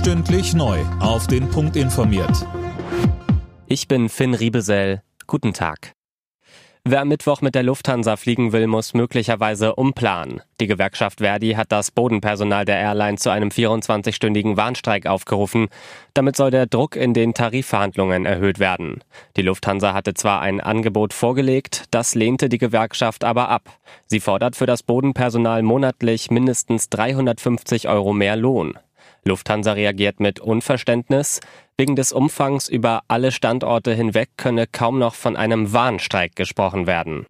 Stündlich neu. Auf den Punkt informiert. Ich bin Finn Riebesell. Guten Tag. Wer am Mittwoch mit der Lufthansa fliegen will, muss möglicherweise umplanen. Die Gewerkschaft Verdi hat das Bodenpersonal der Airline zu einem 24-stündigen Warnstreik aufgerufen. Damit soll der Druck in den Tarifverhandlungen erhöht werden. Die Lufthansa hatte zwar ein Angebot vorgelegt, das lehnte die Gewerkschaft aber ab. Sie fordert für das Bodenpersonal monatlich mindestens 350 Euro mehr Lohn. Lufthansa reagiert mit Unverständnis. Wegen des Umfangs über alle Standorte hinweg könne kaum noch von einem Warnstreik gesprochen werden.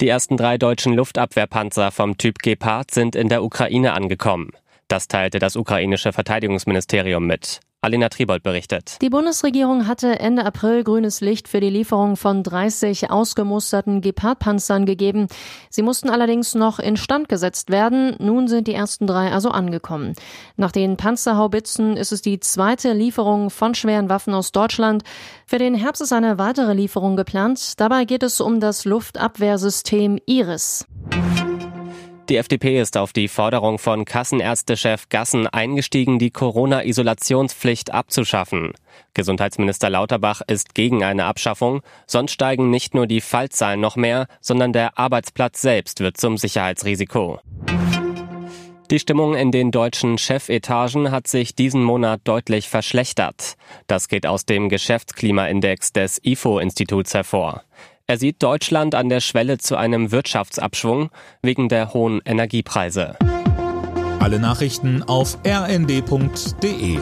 Die ersten drei deutschen Luftabwehrpanzer vom Typ Gepard sind in der Ukraine angekommen. Das teilte das ukrainische Verteidigungsministerium mit. Alina Tribold berichtet. Die Bundesregierung hatte Ende April grünes Licht für die Lieferung von 30 ausgemusterten Gepard-Panzern gegeben. Sie mussten allerdings noch instand gesetzt werden. Nun sind die ersten drei also angekommen. Nach den Panzerhaubitzen ist es die zweite Lieferung von schweren Waffen aus Deutschland. Für den Herbst ist eine weitere Lieferung geplant. Dabei geht es um das Luftabwehrsystem Iris. Die FDP ist auf die Forderung von Kassenärztechef Gassen eingestiegen, die Corona-Isolationspflicht abzuschaffen. Gesundheitsminister Lauterbach ist gegen eine Abschaffung, sonst steigen nicht nur die Fallzahlen noch mehr, sondern der Arbeitsplatz selbst wird zum Sicherheitsrisiko. Die Stimmung in den deutschen Chefetagen hat sich diesen Monat deutlich verschlechtert. Das geht aus dem Geschäftsklimaindex des IFO-Instituts hervor. Er sieht Deutschland an der Schwelle zu einem Wirtschaftsabschwung wegen der hohen Energiepreise. Alle Nachrichten auf rnd.de